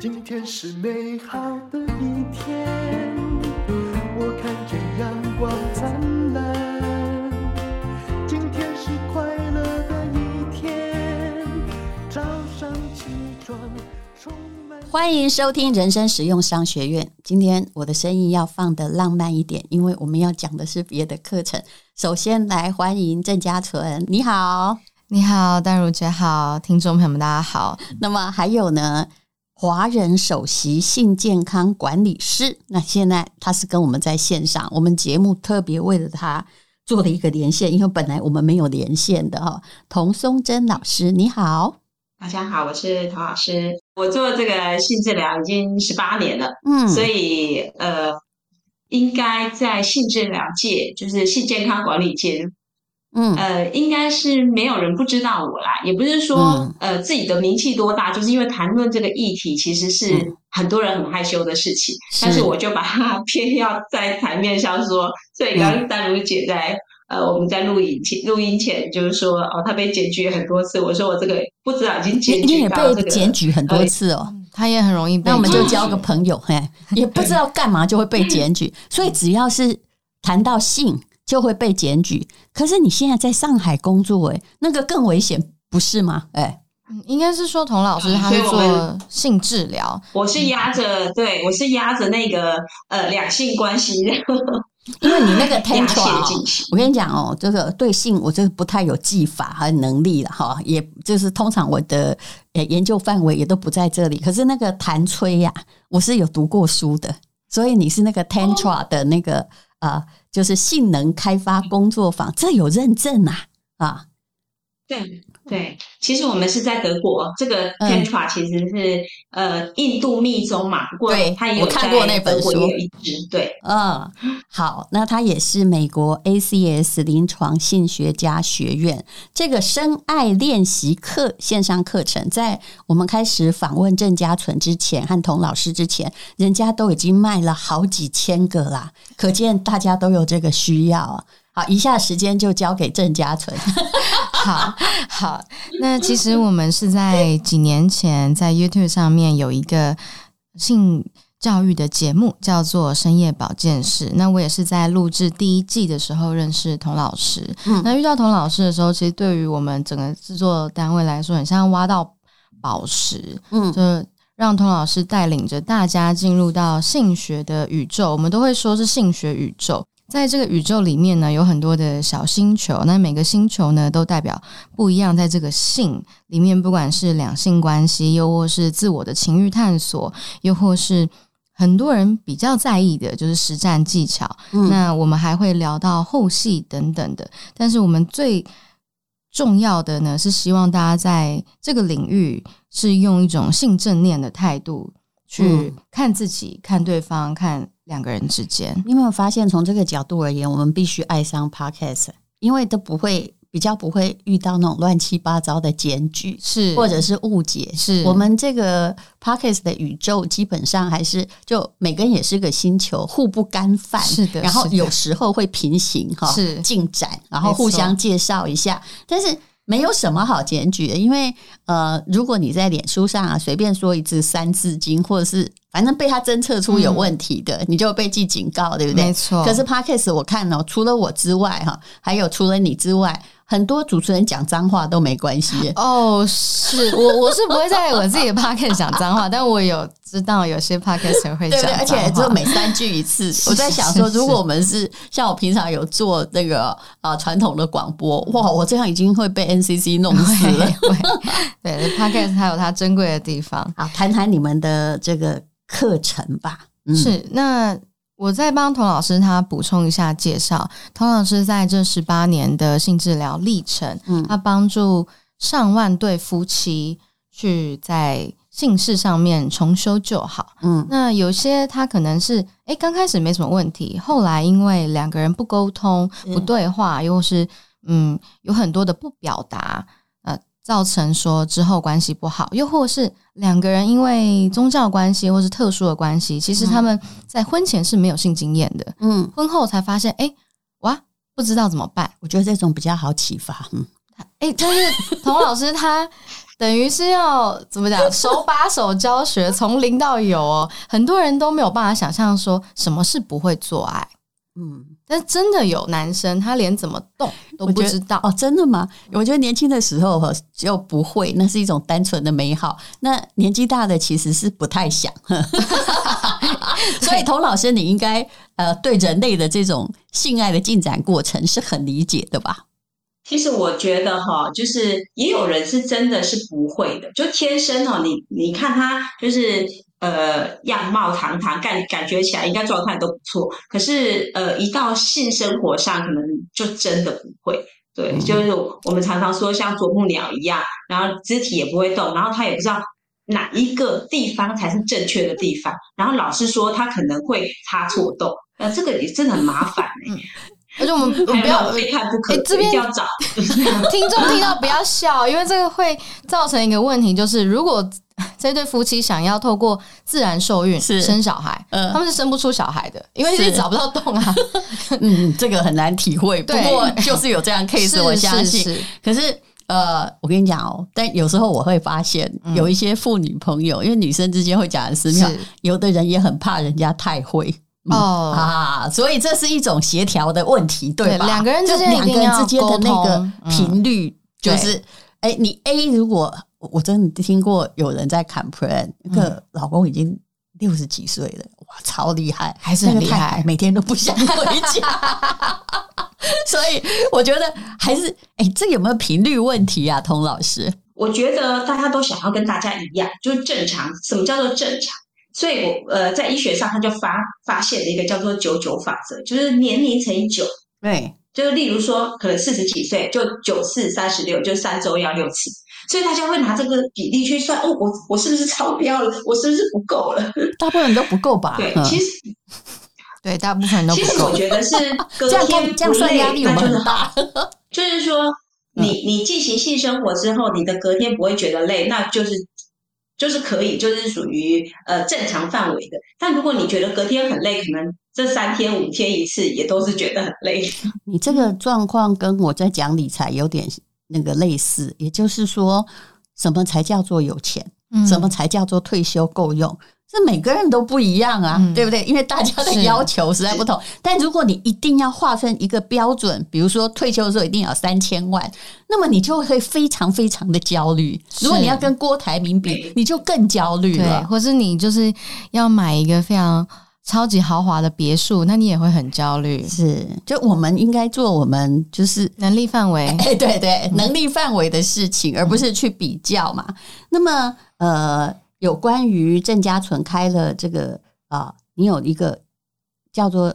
今天是美好的一天，我看见阳光灿烂。今天是快乐的一天，早上起床充满。欢迎收听人生实用商学院。今天我的声音要放得浪漫一点，因为我们要讲的是别的课程。首先来欢迎郑家纯，你好，你好，淡如姐好，听众朋友们大家好。那么还有呢？华人首席性健康管理师，那现在他是跟我们在线上，我们节目特别为了他做了一个连线，因为本来我们没有连线的哈。童松珍老师，你好，大家好，我是童老师，我做这个性治疗已经十八年了，嗯，所以呃，应该在性治疗界，就是性健康管理界。嗯，呃，应该是没有人不知道我啦，也不是说、嗯、呃自己的名气多大，就是因为谈论这个议题其实是很多人很害羞的事情，嗯、但是我就把它偏要在台面上说。所以刚刚丹如姐在、嗯、呃我们在录影前录音前就是说哦，她被检举很多次，我说我这个不知道已经检举到这个被检举很多次哦，她、嗯、也很容易被，那我们就交个朋友嘿，也不知道干嘛就会被检举，所以只要是谈到性。就会被检举。可是你现在在上海工作，诶，那个更危险，不是吗？诶，嗯，应该是说童老师他是做性治疗，我是压着，对，我是压着那个呃两性关系，因为你那个 tantra，我跟你讲哦，这个对性我这个不太有技法和能力了哈，也就是通常我的呃研究范围也都不在这里。可是那个弹吹呀，我是有读过书的，所以你是那个 tantra 的那个啊。呃就是性能开发工作坊，这有认证啊啊！对对，其实我们是在德国，这个 Tantra 其实是、嗯、呃印度密宗嘛，不过他也有在看过那本书，有一支对，嗯，好，那他也是美国 ACS 临床性学家学院。这个深爱练习课线上课程，在我们开始访问郑家纯之前和童老师之前，人家都已经卖了好几千个啦，可见大家都有这个需要。好，以下时间就交给郑家纯。好好，那其实我们是在几年前在 YouTube 上面有一个性教育的节目，叫做《深夜保健室》。那我也是在录制第一季的时候认识童老师。嗯，那遇到童老师的时候，其实对于我们整个制作单位来说，很像挖到宝石。嗯，就让童老师带领着大家进入到性学的宇宙，我们都会说是性学宇宙。在这个宇宙里面呢，有很多的小星球，那每个星球呢都代表不一样。在这个性里面，不管是两性关系，又或是自我的情欲探索，又或是很多人比较在意的，就是实战技巧。嗯。那我们还会聊到后戏等等的。但是我们最重要的呢，是希望大家在这个领域是用一种性正念的态度去看自己、嗯、看对方、看。两个人之间，你有没有发现，从这个角度而言，我们必须爱上 Podcast，因为都不会比较不会遇到那种乱七八糟的检举，是或者是误解。是我们这个 Podcast 的宇宙，基本上还是就每个人也是个星球，互不干犯。是的，然后有时候会平行哈，是进展，然后互相介绍一下，但是。没有什么好检举的，因为呃，如果你在脸书上啊随便说一字三字经，或者是反正被他侦测出有问题的，嗯、你就被记警告，对不对？没错。可是 Podcast 我看哦，除了我之外哈，还有除了你之外。很多主持人讲脏话都没关系哦，是我我是不会在我自己的 podcast 讲脏话，但我有知道有些 podcast 会讲脏话，而且就每三句一次。我在想说，如果我们是像我平常有做那个啊传统的广播，哇，我这样已经会被 NCC 弄死了。对，podcast 还有它珍贵的地方。好，谈谈你们的这个课程吧。嗯、是那。我再帮童老师他补充一下介绍。童老师在这十八年的性治疗历程，嗯，他帮助上万对夫妻去在性事上面重修旧好。嗯，那有些他可能是哎刚开始没什么问题，后来因为两个人不沟通、不对话，又是嗯有很多的不表达。造成说之后关系不好，又或是两个人因为宗教关系或是特殊的关系，其实他们在婚前是没有性经验的，嗯，婚后才发现，哎、欸，哇，不知道怎么办。我觉得这种比较好启发，嗯，哎、欸，就是童老师他等于是要怎么讲，手把手教学，从零到有哦。很多人都没有办法想象说什么是不会做爱。嗯，但真的有男生，他连怎么动都不知道哦。真的吗？我觉得年轻的时候就不会，那是一种单纯的美好。那年纪大的其实是不太想。所以，童老师，你应该呃，对人类的这种性爱的进展过程是很理解的吧？其实我觉得哈，就是也有人是真的是不会的，就天生哦，你你看他就是呃样貌堂堂，感感觉起来应该状态都不错，可是呃一到性生活上，可能就真的不会。对，就是我们常常说像啄木鸟一样，然后肢体也不会动，然后他也不知道。哪一个地方才是正确的地方？然后老师说他可能会插错洞，那这个也真的很麻烦、欸嗯、而且我们 不要非看不可，这边要找 听众听到不要笑，因为这个会造成一个问题，就是如果 这对夫妻想要透过自然受孕生小孩，嗯，他们是生不出小孩的，因为是。找不到洞啊。嗯，这个很难体会，不过就是有这样 case，我相信。是是是。可是。呃，我跟你讲哦，但有时候我会发现有一些妇女朋友，嗯、因为女生之间会讲的私密，有的人也很怕人家太会、嗯、哦。啊，所以这是一种协调的问题，对吧？两个人之间两个人之间的那个频率，就是哎、嗯欸，你 A 如果我真的听过有人在 complain，那个老公已经六十几岁了，哇，超厉害，还是很厉害，每天都不想回家。所以我觉得还是哎，这有没有频率问题啊，童老师？我觉得大家都想要跟大家一样，就是正常。什么叫做正常？所以我呃，在医学上他就发发现了一个叫做九九法则，就是年龄乘以九。对，就是例如说，可能四十几岁就九四三十六，就三周要六次。所以大家会拿这个比例去算，哦，我我是不是超标了？我是不是不够了？大部分人都不够吧？对，其实。对，大部分人都不够。其实我觉得是 隔天不累，那就是好。就是说，你你进行性生活之后，你的隔天不会觉得累，那就是就是可以，就是属于呃正常范围的。但如果你觉得隔天很累，可能这三天五天一次也都是觉得很累。你这个状况跟我在讲理财有点那个类似，也就是说，什么才叫做有钱？嗯，什么才叫做退休够用？这每个人都不一样啊，嗯、对不对？因为大家的要求实在不同。但如果你一定要划分一个标准，比如说退休的时候一定要三千万，那么你就会非常非常的焦虑。如果你要跟郭台铭比，你就更焦虑了。对，或是你就是要买一个非常超级豪华的别墅，那你也会很焦虑。是，就我们应该做我们就是能力范围，哎，对对，能力范围的事情，而不是去比较嘛。那么，呃。有关于郑家纯开了这个啊，你有一个叫做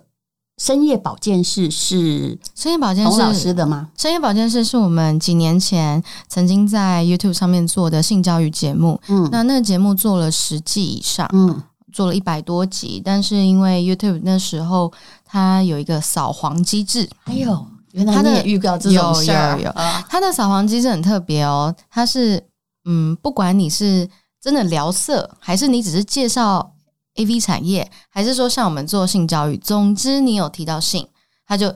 深夜保健室，是深夜保健室童老师的吗？深夜保健室是我们几年前曾经在 YouTube 上面做的性教育节目，嗯，那那个节目做了十季以上，嗯，做了一百多集，但是因为 YouTube 那时候它有一个扫黄机制，还有原来它的预告这种事儿，有有有，它的扫黄机制很特别哦，它是嗯，不管你是。真的聊色，还是你只是介绍 AV 产业，还是说像我们做性教育？总之，你有提到性，他就啊、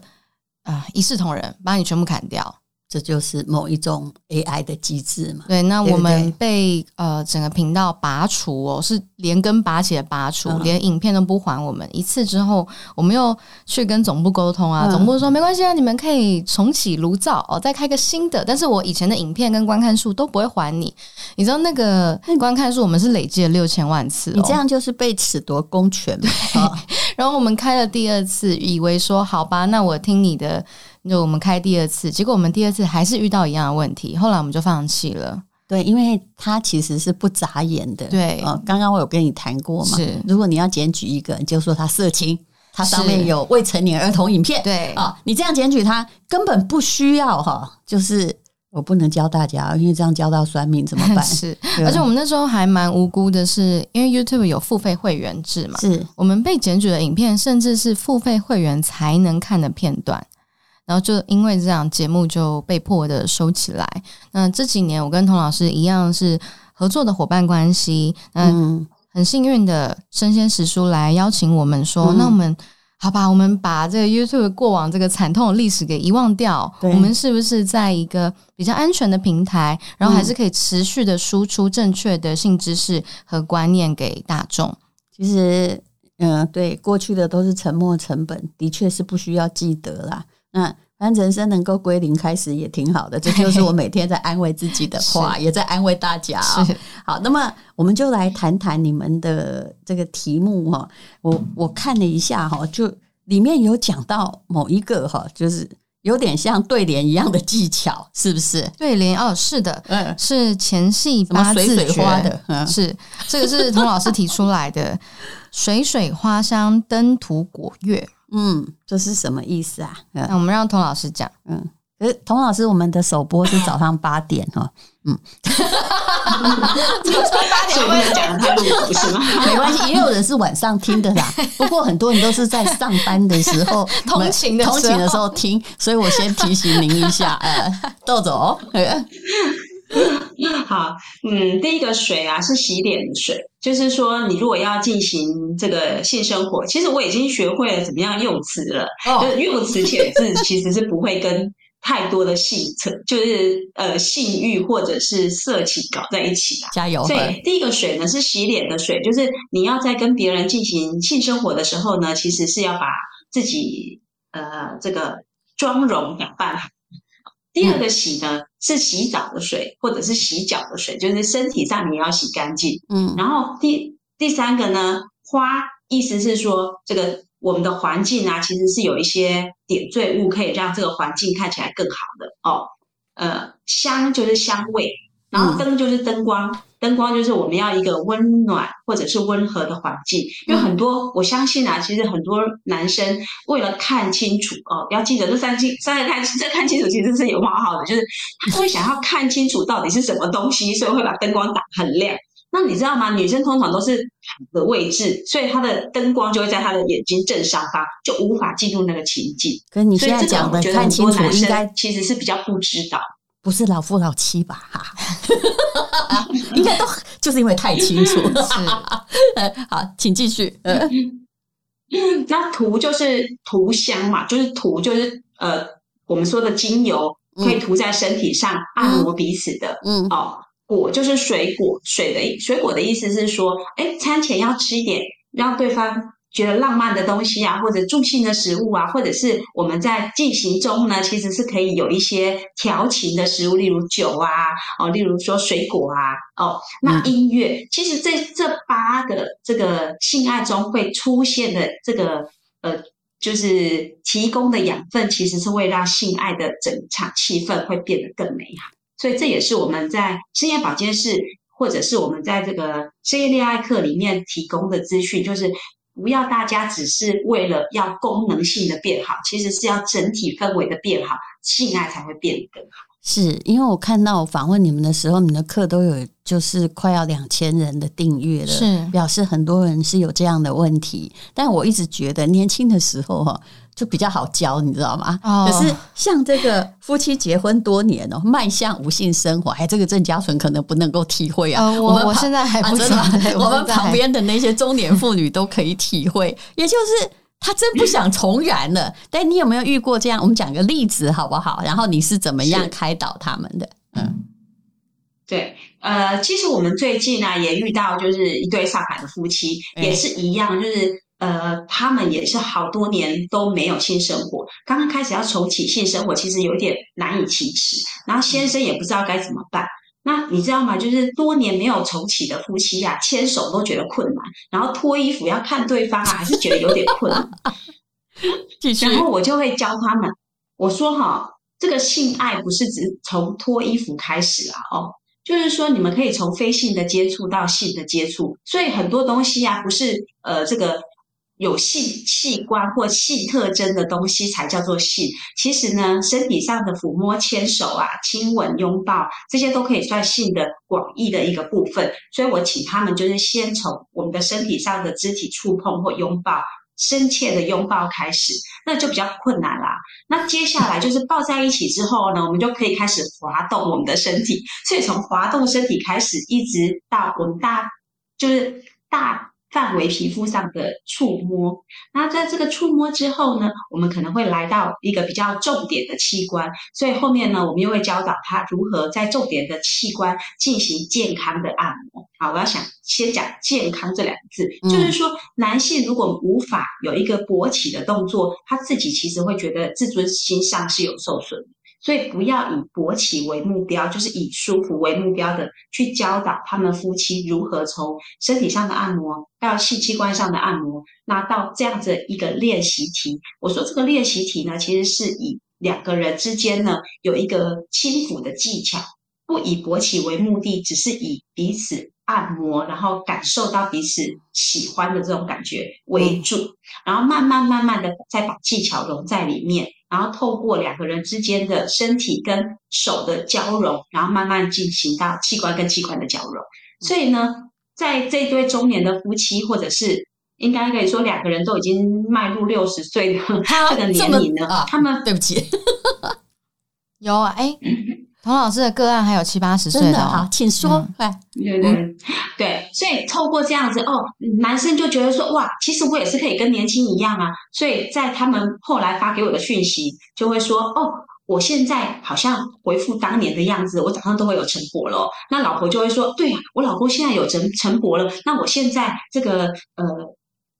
呃、一视同仁，把你全部砍掉。这就是某一种 AI 的机制嘛？对，那我们被呃整个频道拔除哦，是连根拔起的拔除，嗯、连影片都不还我们一次之后，我们又去跟总部沟通啊，嗯、总部说没关系啊，你们可以重启炉灶哦，再开个新的，但是我以前的影片跟观看数都不会还你。你知道那个观看数我们是累计了六千万次，哦，你这样就是被褫夺公权嘛？哦、然后我们开了第二次，以为说好吧，那我听你的。就我们开第二次，结果我们第二次还是遇到一样的问题，后来我们就放弃了。对，因为它其实是不眨眼的。对，哦，刚刚我有跟你谈过嘛？是，如果你要检举一个，你就说他色情，他上面有未成年儿童影片。对啊、哦，你这样检举他根本不需要哈，就是我不能教大家，因为这样教到酸命怎么办？是，而且我们那时候还蛮无辜的是，因为 YouTube 有付费会员制嘛，是我们被检举的影片，甚至是付费会员才能看的片段。然后就因为这样，节目就被迫的收起来。那这几年，我跟童老师一样是合作的伙伴关系。嗯，很幸运的，生鲜时书来邀请我们说，嗯、那我们好吧，我们把这个 YouTube 过往这个惨痛的历史给遗忘掉，我们是不是在一个比较安全的平台，然后还是可以持续的输出正确的性知识和观念给大众？其实，嗯，对，过去的都是沉没成本，的确是不需要记得啦。那反正人生能够归零开始也挺好的，这就是我每天在安慰自己的 话，也在安慰大家啊。好，那么我们就来谈谈你们的这个题目哈。我我看了一下哈，就里面有讲到某一个哈，就是有点像对联一样的技巧，是不是？对联哦，是的，嗯，是前戏八字诀水水花的，嗯，是这个是童老师提出来的，水水花香，登徒果月。嗯，这是什么意思啊？那我们让童老师讲。嗯，可是童老师，我们的首播是早上八点哈。嗯，早上八点我们讲太录不是吗？没关系，也有人是晚上听的啦。不过很多人都是在上班的时候、通勤的通勤的时候听，所以我先提醒您一下。呃，豆总。好，嗯，第一个水啊是洗脸的水，就是说你如果要进行这个性生活，其实我已经学会了怎么样用词了。哦，就是用词遣字其实是不会跟太多的性层，就是呃性欲或者是色情搞在一起啊。加油！所以第一个水呢是洗脸的水，就是你要在跟别人进行性生活的时候呢，其实是要把自己呃这个妆容打扮好。第二个洗呢，是洗澡的水，或者是洗脚的水，就是身体上你要洗干净。嗯，然后第第三个呢，花意思是说，这个我们的环境啊，其实是有一些点缀物，可以让这个环境看起来更好的哦。呃，香就是香味。然后灯就是灯光，灯光就是我们要一个温暖或者是温和的环境。因为很多，我相信啊，其实很多男生为了看清楚哦，要记得这三清三个看这看清楚其实是有好好的，就是他会想要看清楚到底是什么东西，所以会把灯光打很亮。那你知道吗？女生通常都是的位置，所以她的灯光就会在她的眼睛正上方，就无法进入那个情境。跟你现在讲的看清楚，应该其实是比较不知道。不是老夫老妻吧？哈，应该都 就是因为太清楚了。是，好，请继续。那涂就是涂香嘛，就是涂就是呃，我们说的精油可以涂在身体上，按摩彼此的。嗯，哦，果就是水果，水的水果的意思是说，哎，餐前要吃一点，让对方。觉得浪漫的东西啊，或者助兴的食物啊，或者是我们在进行中呢，其实是可以有一些调情的食物，例如酒啊，哦，例如说水果啊，哦，那音乐，其实在这八个这个性爱中会出现的这个呃，就是提供的养分，其实是会让性爱的整场气氛会变得更美好。所以这也是我们在深夜保健室，或者是我们在这个深夜恋爱课里面提供的资讯，就是。不要大家只是为了要功能性的变好，其实是要整体氛围的变好，性爱才会变得更好。是因为我看到我访问你们的时候，你们的课都有就是快要两千人的订阅了，是表示很多人是有这样的问题。但我一直觉得年轻的时候哈。就比较好教，你知道吗？哦、可是像这个夫妻结婚多年哦，迈向无性生活，哎，这个郑家纯可能不能够体会啊。呃、我我现在还不知道，啊、我们旁边的那些中年妇女都可以体会。也就是他真不想重燃了。但你有没有遇过这样？我们讲个例子好不好？然后你是怎么样开导他们的？嗯，对，呃，其实我们最近呢、啊、也遇到，就是一对上海的夫妻，也是一样，就是。呃，他们也是好多年都没有性生活，刚刚开始要重启性生活，其实有点难以启齿。然后先生也不知道该怎么办。那你知道吗？就是多年没有重启的夫妻啊，牵手都觉得困难，然后脱衣服要看对方啊，还是觉得有点困难。然后我就会教他们，我说哈，这个性爱不是只从脱衣服开始啊，哦，就是说你们可以从非性的接触到性的接触，所以很多东西啊，不是呃这个。有性器官或性特征的东西才叫做性。其实呢，身体上的抚摸、牵手啊、亲吻、拥抱，这些都可以算性的广义的一个部分。所以我请他们就是先从我们的身体上的肢体触碰或拥抱、深切的拥抱开始，那就比较困难啦。那接下来就是抱在一起之后呢，我们就可以开始滑动我们的身体。所以从滑动身体开始，一直到我们大就是大。范围皮肤上的触摸。那在这个触摸之后呢，我们可能会来到一个比较重点的器官，所以后面呢，我们又会教导他如何在重点的器官进行健康的按摩。好，我要想先讲健康这两个字，嗯、就是说男性如果无法有一个勃起的动作，他自己其实会觉得自尊心上是有受损的。所以不要以勃起为目标，就是以舒服为目标的去教导他们夫妻如何从身体上的按摩到性器官上的按摩，那到这样子一个练习题。我说这个练习题呢，其实是以两个人之间呢有一个轻抚的技巧，不以勃起为目的，只是以彼此按摩，然后感受到彼此喜欢的这种感觉为主，然后慢慢慢慢的再把技巧融在里面。然后透过两个人之间的身体跟手的交融，然后慢慢进行到器官跟器官的交融。所以呢，在这对中年的夫妻，或者是应该可以说两个人都已经迈入六十岁的这个年龄了，他们对不起，有啊，哎。童老师的个案还有七八十岁的，的，好，请说。嗯、对对对，对，所以透过这样子哦，男生就觉得说哇，其实我也是可以跟年轻一样啊。所以在他们后来发给我的讯息，就会说哦，我现在好像回复当年的样子，我早上都会有晨勃了。那老婆就会说，对啊，我老公现在有晨晨勃了。那我现在这个呃，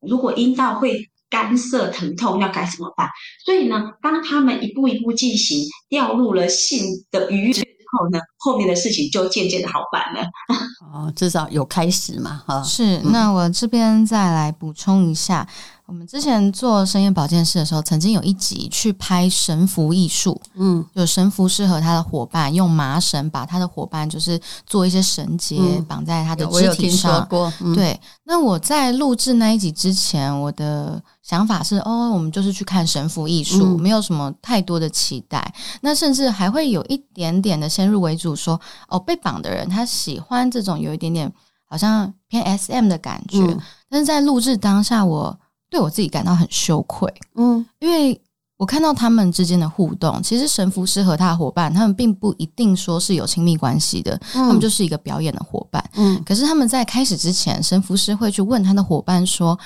如果阴道会。干涩疼痛要该怎么办？所以呢，当他们一步一步进行，掉入了性的愉悦之后呢，后面的事情就渐渐的好办了。哦，至少有开始嘛，哈。是，那我这边再来补充一下。我们之前做深夜保健室的时候，曾经有一集去拍神符艺术，嗯，有神符师和他的伙伴用麻绳把他的伙伴就是做一些绳结绑在他的肢体上。嗯、我有听说过，嗯、对。那我在录制那一集之前，我的想法是，哦，我们就是去看神符艺术，嗯、没有什么太多的期待。那甚至还会有一点点的先入为主说，说哦，被绑的人他喜欢这种有一点点好像偏 SM 的感觉。嗯、但是在录制当下，我对我自己感到很羞愧，嗯，因为我看到他们之间的互动，其实神父师和他的伙伴，他们并不一定说是有亲密关系的，嗯、他们就是一个表演的伙伴，嗯。可是他们在开始之前，神父师会去问他的伙伴说：“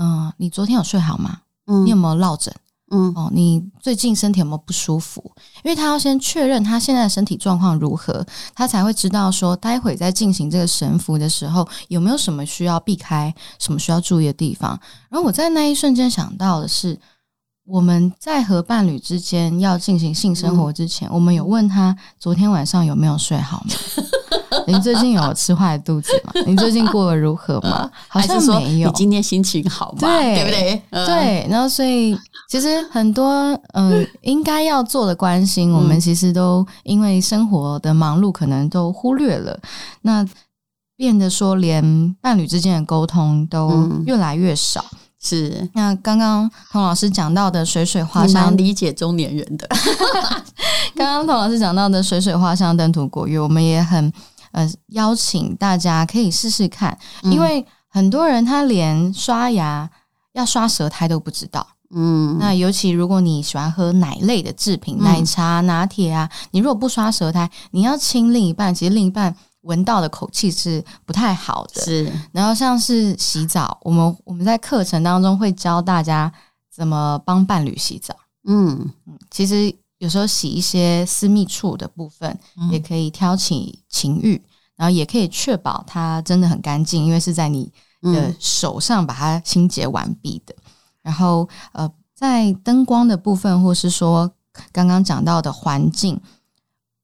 嗯、呃，你昨天有睡好吗？嗯，你有没有落枕？嗯，哦，你最近身体有没有不舒服？因为他要先确认他现在的身体状况如何，他才会知道说，待会在进行这个神符的时候，有没有什么需要避开，什么需要注意的地方。然后我在那一瞬间想到的是，我们在和伴侣之间要进行性生活之前，嗯、我们有问他昨天晚上有没有睡好吗？你最近有吃坏肚子吗？你最近过得如何吗？好像没有。你今天心情好吗？对，对不对？嗯、对。然后，所以其实很多嗯、呃，应该要做的关心，我们其实都因为生活的忙碌，可能都忽略了。那变得说，连伴侣之间的沟通都越来越少。嗯、是。那刚刚童老师讲到的水水花香，理解中年人的。刚刚童老师讲到的水水花香登徒果浴，我们也很。呃，邀请大家可以试试看，因为很多人他连刷牙要刷舌苔都不知道。嗯，那尤其如果你喜欢喝奶类的制品，奶茶、拿铁啊，你如果不刷舌苔，你要亲另一半，其实另一半闻到的口气是不太好的。是，然后像是洗澡，我们我们在课程当中会教大家怎么帮伴侣洗澡。嗯嗯，其实。有时候洗一些私密处的部分，也可以挑起情欲，嗯、然后也可以确保它真的很干净，因为是在你的手上把它清洁完毕的。嗯、然后，呃，在灯光的部分，或是说刚刚讲到的环境，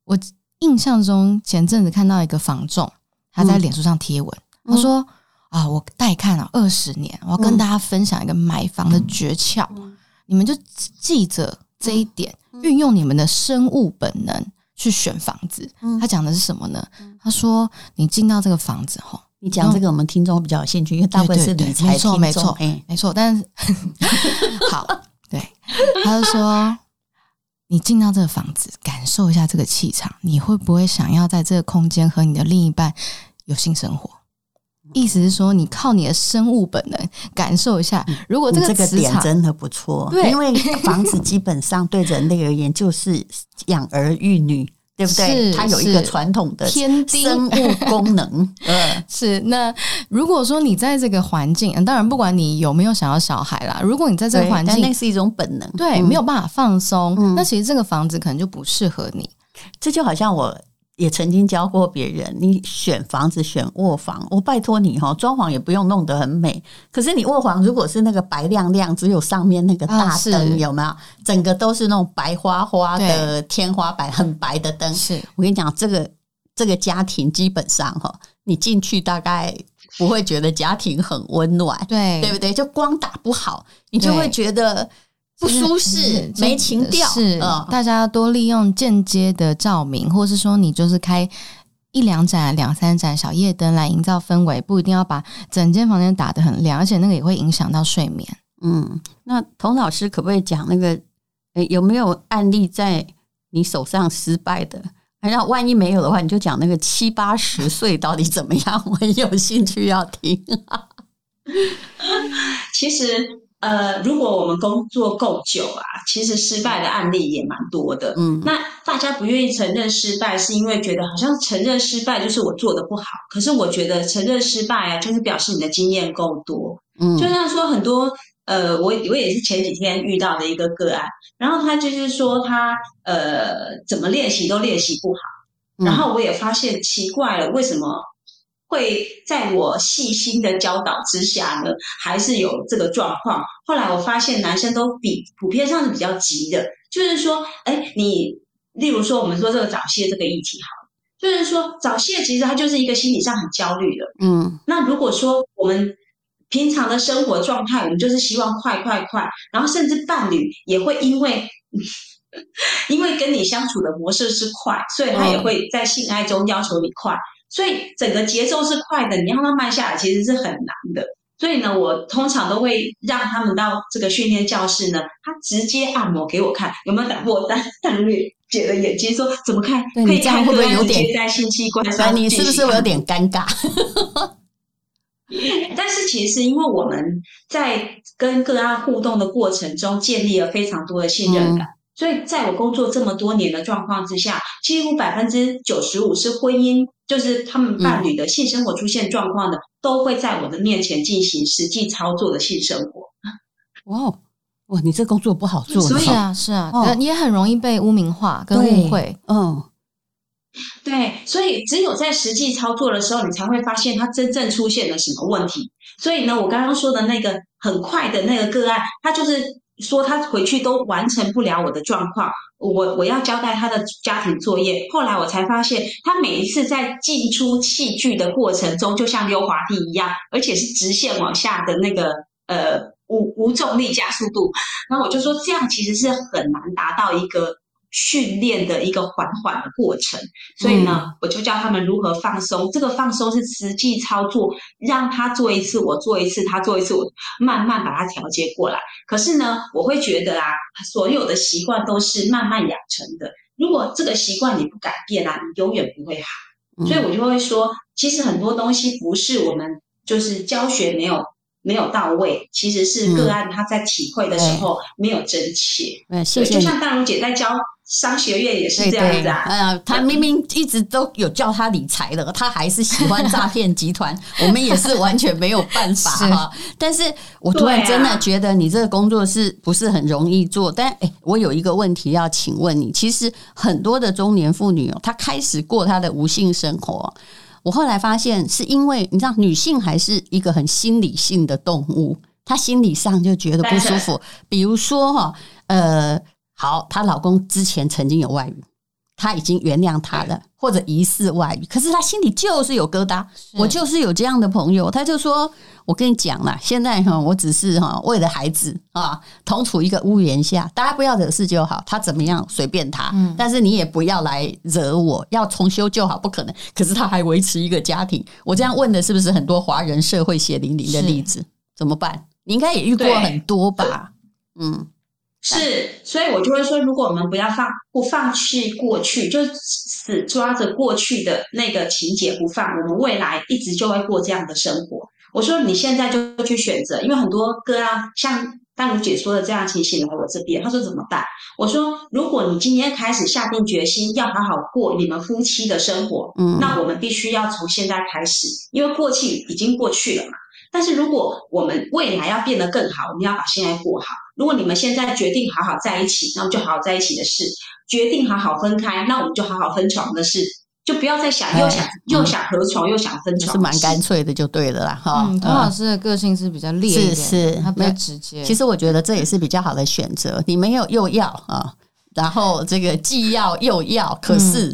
我印象中前阵子看到一个房仲，他在脸书上贴文，嗯、他说：“啊，我带看了二十年，我要跟大家分享一个买房的诀窍，嗯、你们就记着这一点。”运用你们的生物本能去选房子，嗯、他讲的是什么呢？嗯、他说：“你进到这个房子后，你讲这个我们听众比较有兴趣，因为大部分是理财听众，没错，没错，没错。但是 好，对，他就说，你进到这个房子，感受一下这个气场，你会不会想要在这个空间和你的另一半有性生活？”意思是说，你靠你的生物本能感受一下，如果这个，这个点真的不错，对，因为房子基本上对人类而言就是养儿育女对不对？它有一个传统的天生物功能。嗯，是。那如果说你在这个环境，当然不管你有没有想要小孩啦，如果你在这个环境，那是一种本能，对，没有办法放松，嗯，那其实这个房子可能就不适合你。这就好像我。也曾经教过别人，你选房子选卧房，我拜托你哈，装潢也不用弄得很美。可是你卧房如果是那个白亮亮，只有上面那个大灯，啊、有没有？整个都是那种白花花的天花板，很白的灯。是我跟你讲，这个这个家庭基本上哈，你进去大概不会觉得家庭很温暖，对对不对？就光打不好，你就会觉得。不舒适，没情调。是，大家多利用间接的照明，或是说你就是开一两盏、两三盏小夜灯来营造氛围，不一定要把整间房间打得很亮，而且那个也会影响到睡眠。嗯，那童老师可不可以讲那个？诶，有没有案例在你手上失败的？那万一没有的话，你就讲那个七八十 岁到底怎么样？我很有兴趣要听。其实。呃，如果我们工作够久啊，其实失败的案例也蛮多的。嗯，那大家不愿意承认失败，是因为觉得好像承认失败就是我做的不好。可是我觉得承认失败啊，就是表示你的经验够多。嗯，就像说很多呃，我我也是前几天遇到的一个个案，然后他就是说他呃怎么练习都练习不好，然后我也发现奇怪了，为什么？会在我细心的教导之下呢，还是有这个状况。后来我发现男生都比普遍上是比较急的，就是说，哎，你例如说我们说这个早泄这个议题，好，就是说早泄其实它就是一个心理上很焦虑的，嗯。那如果说我们平常的生活状态，我们就是希望快快快，然后甚至伴侣也会因为 因为跟你相处的模式是快，所以他也会在性爱中要求你快。所以整个节奏是快的，你让它慢下来其实是很难的。所以呢，我通常都会让他们到这个训练教室呢，他直接按摩给我看，有没有打破蛋蛋略姐的眼睛，说怎么看？可以看会不会有点在性器官上？你是不是有点尴尬？但是其实，因为我们在跟个案互动的过程中，建立了非常多的信任感。嗯所以，在我工作这么多年的状况之下，几乎百分之九十五是婚姻，就是他们伴侣的性生活出现状况的，嗯、都会在我的面前进行实际操作的性生活。哇哇，你这工作不好做，所以啊，是啊，哦、你也很容易被污名化跟误会。嗯，对，所以只有在实际操作的时候，你才会发现它真正出现了什么问题。所以呢，我刚刚说的那个很快的那个个案，它就是。说他回去都完成不了我的状况，我我要交代他的家庭作业。后来我才发现，他每一次在进出器具的过程中，就像溜滑梯一样，而且是直线往下的那个呃无无重力加速度。然后我就说，这样其实是很难达到一个。训练的一个缓缓的过程，所以呢，我就教他们如何放松。这个放松是实际操作，让他做一次，我做一次，他做一次，我慢慢把它调节过来。可是呢，我会觉得啊，所有的习惯都是慢慢养成的。如果这个习惯你不改变啊，你永远不会好。所以我就会说，其实很多东西不是我们就是教学没有没有到位，其实是个案他在体会的时候没有真切。嗯，谢谢。就像大如姐在教。商学院也是这样子啊，呃，他明明一直都有教他理财的，他还是喜欢诈骗集团，我们也是完全没有办法哈。但是我突然真的觉得你这个工作是不是很容易做？但诶，我有一个问题要请问你，其实很多的中年妇女哦，她开始过她的无性生活，我后来发现是因为你知道，女性还是一个很心理性的动物，她心理上就觉得不舒服，比如说哈，呃。好，她老公之前曾经有外遇，她已经原谅他了，或者疑似外遇，可是她心里就是有疙瘩。我就是有这样的朋友，他就说：“我跟你讲啦，现在哈，我只是哈为了孩子啊，同处一个屋檐下，大家不要惹事就好。他怎么样随便他，但是你也不要来惹我。要重修就好，不可能。可是他还维持一个家庭。我这样问的是不是很多华人社会血淋淋的例子？怎么办？你应该也遇过很多吧？嗯。”是，所以我就会说，如果我们不要放不放弃过去，就死抓着过去的那个情节不放，我们未来一直就会过这样的生活。我说你现在就去选择，因为很多个案像丹如姐说的这样情形来我这边，她说怎么办？我说如果你今天开始下定决心要好好过你们夫妻的生活，嗯，那我们必须要从现在开始，因为过去已经过去了嘛。但是如果我们未来要变得更好，我们要把现在过好。如果你们现在决定好好在一起，那我们就好好在一起的事；决定好好分开，那我们就好好分床的事。就不要再想，又想又想合床，又想分床，是蛮干脆的，就对了啦。哈，童老师的个性是比较烈一点，是是，他比较直接。其实我觉得这也是比较好的选择。你没有又要啊，然后这个既要又要，可是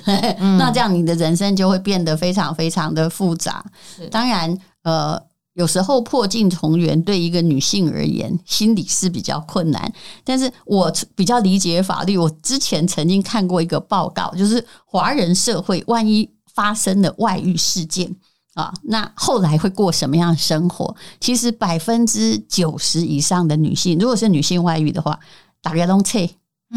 那这样你的人生就会变得非常非常的复杂。当然，呃。有时候破镜重圆对一个女性而言，心理是比较困难。但是我比较理解法律。我之前曾经看过一个报告，就是华人社会万一发生了外遇事件啊，那后来会过什么样的生活？其实百分之九十以上的女性，如果是女性外遇的话，大家拢切，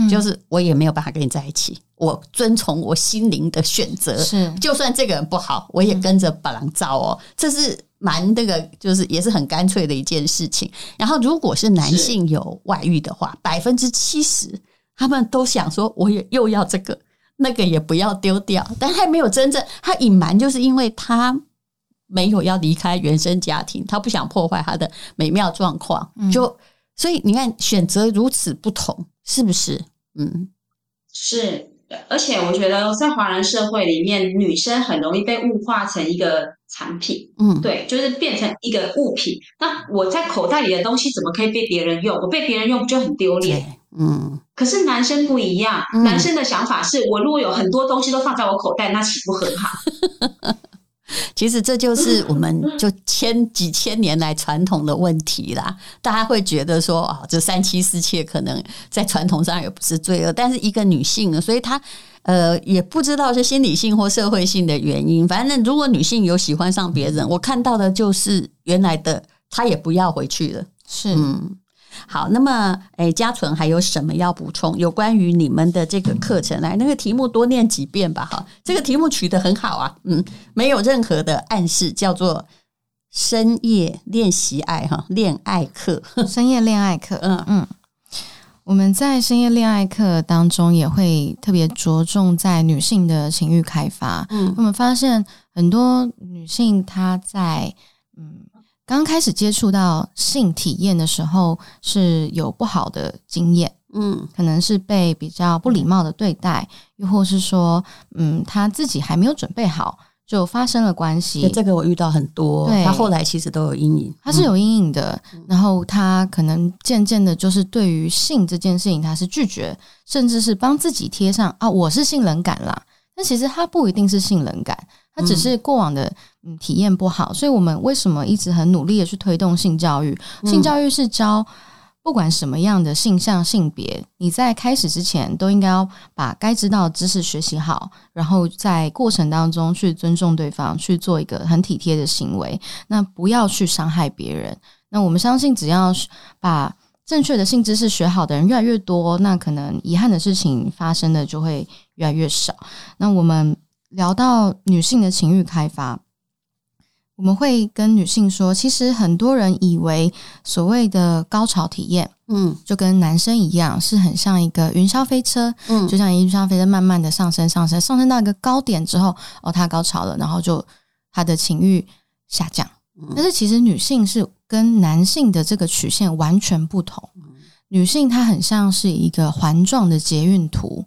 就是我也没有办法跟你在一起。我遵从我心灵的选择，是就算这个人不好，我也跟着把狼造哦。这是。蛮那个，就是也是很干脆的一件事情。然后，如果是男性有外遇的话，百分之七十他们都想说，我也又要这个，那个也不要丢掉。但还没有真正他隐瞒，就是因为他没有要离开原生家庭，他不想破坏他的美妙状况。就所以你看，选择如此不同，是不是？嗯，是。而且我觉得在华人社会里面，女生很容易被物化成一个产品，嗯，对，就是变成一个物品。那我在口袋里的东西怎么可以被别人用？我被别人用不就很丢脸？嗯。可是男生不一样，嗯、男生的想法是我如果有很多东西都放在我口袋，那岂不很好？其实这就是我们就千几千年来传统的问题啦。大家会觉得说啊，这三妻四妾可能在传统上也不是罪恶，但是一个女性呢，所以她呃也不知道是心理性或社会性的原因。反正如果女性有喜欢上别人，我看到的就是原来的她也不要回去了。是嗯。好，那么，诶，家纯还有什么要补充？有关于你们的这个课程，来，那个题目多念几遍吧，哈，这个题目取得很好啊，嗯，没有任何的暗示，叫做深夜练习爱，哈，恋爱课，深夜恋爱课，嗯。嗯，我们在深夜恋爱课当中也会特别着重在女性的情欲开发，嗯，我们发现很多女性她在，嗯。刚开始接触到性体验的时候，是有不好的经验，嗯，可能是被比较不礼貌的对待，又或是说，嗯，他自己还没有准备好，就发生了关系。这个我遇到很多，对，他后来其实都有阴影，他是有阴影的。嗯，然后他可能渐渐的，就是对于性这件事情，他是拒绝，甚至是帮自己贴上啊，我是性冷感啦。但其实他不一定是性冷感，他只是过往的。嗯，体验不好，所以我们为什么一直很努力的去推动性教育？性教育是教不管什么样的性向、性别，你在开始之前都应该要把该知道的知识学习好，然后在过程当中去尊重对方，去做一个很体贴的行为，那不要去伤害别人。那我们相信，只要把正确的性知识学好的人越来越多，那可能遗憾的事情发生的就会越来越少。那我们聊到女性的情欲开发。我们会跟女性说，其实很多人以为所谓的高潮体验，嗯，就跟男生一样，是很像一个云霄飞车，嗯，就像云霄飞车慢慢的上升，上升，上升到一个高点之后，哦，他高潮了，然后就他的情欲下降。但是其实女性是跟男性的这个曲线完全不同，女性她很像是一个环状的捷运图。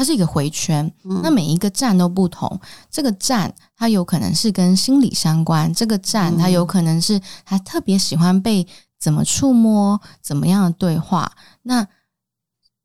它是一个回圈，那每一个站都不同。这个站它有可能是跟心理相关，这个站它有可能是他特别喜欢被怎么触摸，怎么样的对话。那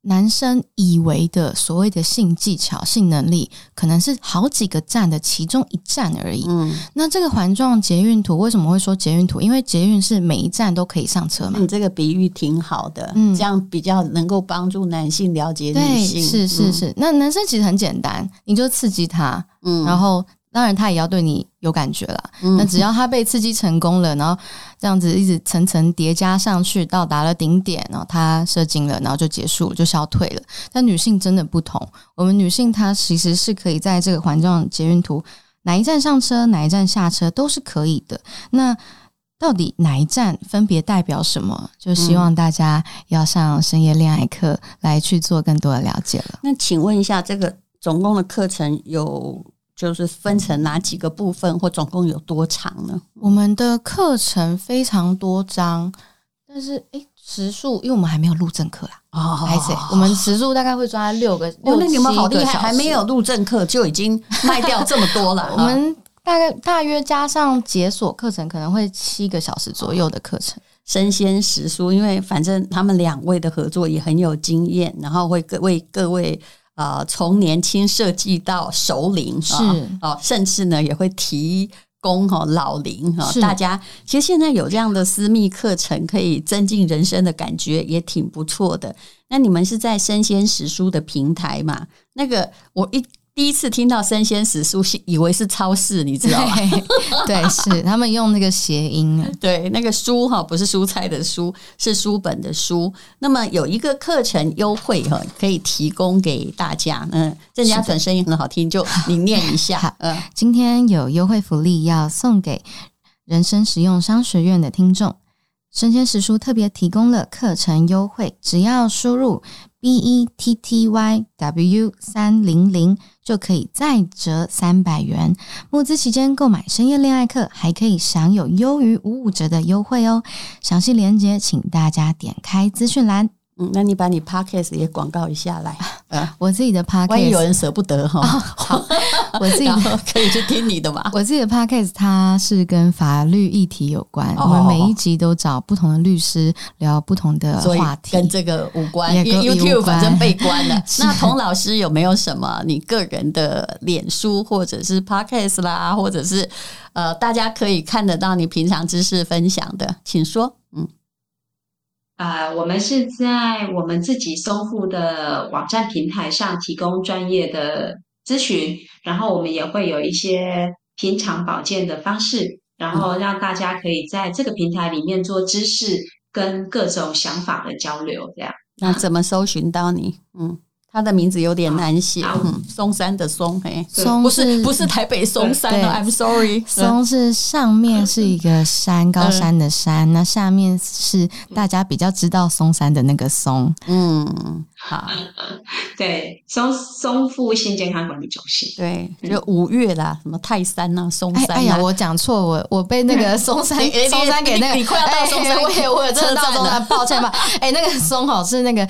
男生以为的所谓的性技巧、性能力，可能是好几个站的其中一站而已。嗯，那这个环状捷运图为什么会说捷运图？因为捷运是每一站都可以上车嘛。你这个比喻挺好的，嗯，这样比较能够帮助男性了解女性。是是是，那男生其实很简单，你就刺激他，嗯，然后。当然，他也要对你有感觉了。那只要他被刺激成功了，然后这样子一直层层叠加上去，到达了顶点，然后他射精了，然后就结束了，就消退了。但女性真的不同，我们女性她其实是可以在这个环状捷运图哪一站上车，哪一站下车都是可以的。那到底哪一站分别代表什么？就希望大家要上深夜恋爱课来去做更多的了解了。那请问一下，这个总共的课程有就是分成哪几个部分，或总共有多长呢？我们的课程非常多章，但是诶，时数，因为我们还没有录正课啦。哦，还是我们时数大概会抓六个，六那你们好厉害，还没有录正课就已经卖掉这么多了。我们。大概大约加上解锁课程，可能会七个小时左右的课程。生鲜时书，因为反正他们两位的合作也很有经验，然后会各为各位呃从年轻设计到熟龄是哦，甚至呢也会提供哈老龄哈。大家其实现在有这样的私密课程，可以增进人生的感觉，也挺不错的。那你们是在生鲜时书的平台嘛？那个我一。第一次听到生鲜食书，以为是超市，你知道吗？对，对，是他们用那个谐音，对，那个书哈，不是蔬菜的书，是书本的书。那么有一个课程优惠哈，可以提供给大家。嗯，郑家纯声音很好听，就你念一下。嗯，今天有优惠福利要送给人生实用商学院的听众，生鲜食书特别提供了课程优惠，只要输入。B E T T Y W 三零零就可以再折三百元。募资期间购买深夜恋爱课，还可以享有优于五五折的优惠哦。详细链接请大家点开资讯栏。嗯，那你把你 podcast 也广告一下来。呃，我自己的 podcast，万一有人舍不得哈，好，我自己 可以去听你的嘛。我自己的 podcast 它是跟法律议题有关，我们每一集都找不同的律师聊不同的话题，跟这个无关。因为 YouTube 反正被关了。那童老师有没有什么你个人的脸书或者是 podcast 啦，或者是呃，大家可以看得到你平常知识分享的，请说。嗯。呃，我们是在我们自己松富的网站平台上提供专业的咨询，然后我们也会有一些平常保健的方式，然后让大家可以在这个平台里面做知识跟各种想法的交流。这样，那怎么搜寻到你？嗯。他的名字有点难写，嗯，松山的松，嘿，松不是不是台北松山的，I'm sorry，松是上面是一个山，高山的山，那下面是大家比较知道松山的那个松，嗯。好，对，松松富性健康管理中心，对，就五月啦，什么泰山呐、啊，松山、啊。哎呀，我讲错，我我被那个松山松山给那个，你快要到松山，我也我有真的到松山，抱歉吧。哎，那个松好是那个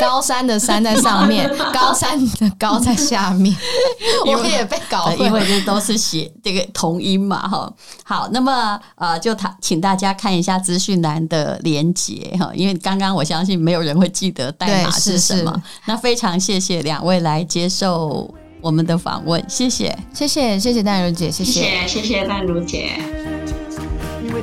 高山的山在上面，高山的高在下面，我也被搞，因为这都是写这个同音嘛，哈。好，那么呃，就他请大家看一下资讯栏的连接哈，因为刚刚我相信没有人会记得代码是。什么？那非常谢谢两位来接受我们的访问，谢谢，谢谢，谢谢淡如姐，谢谢，谢谢淡如姐。因为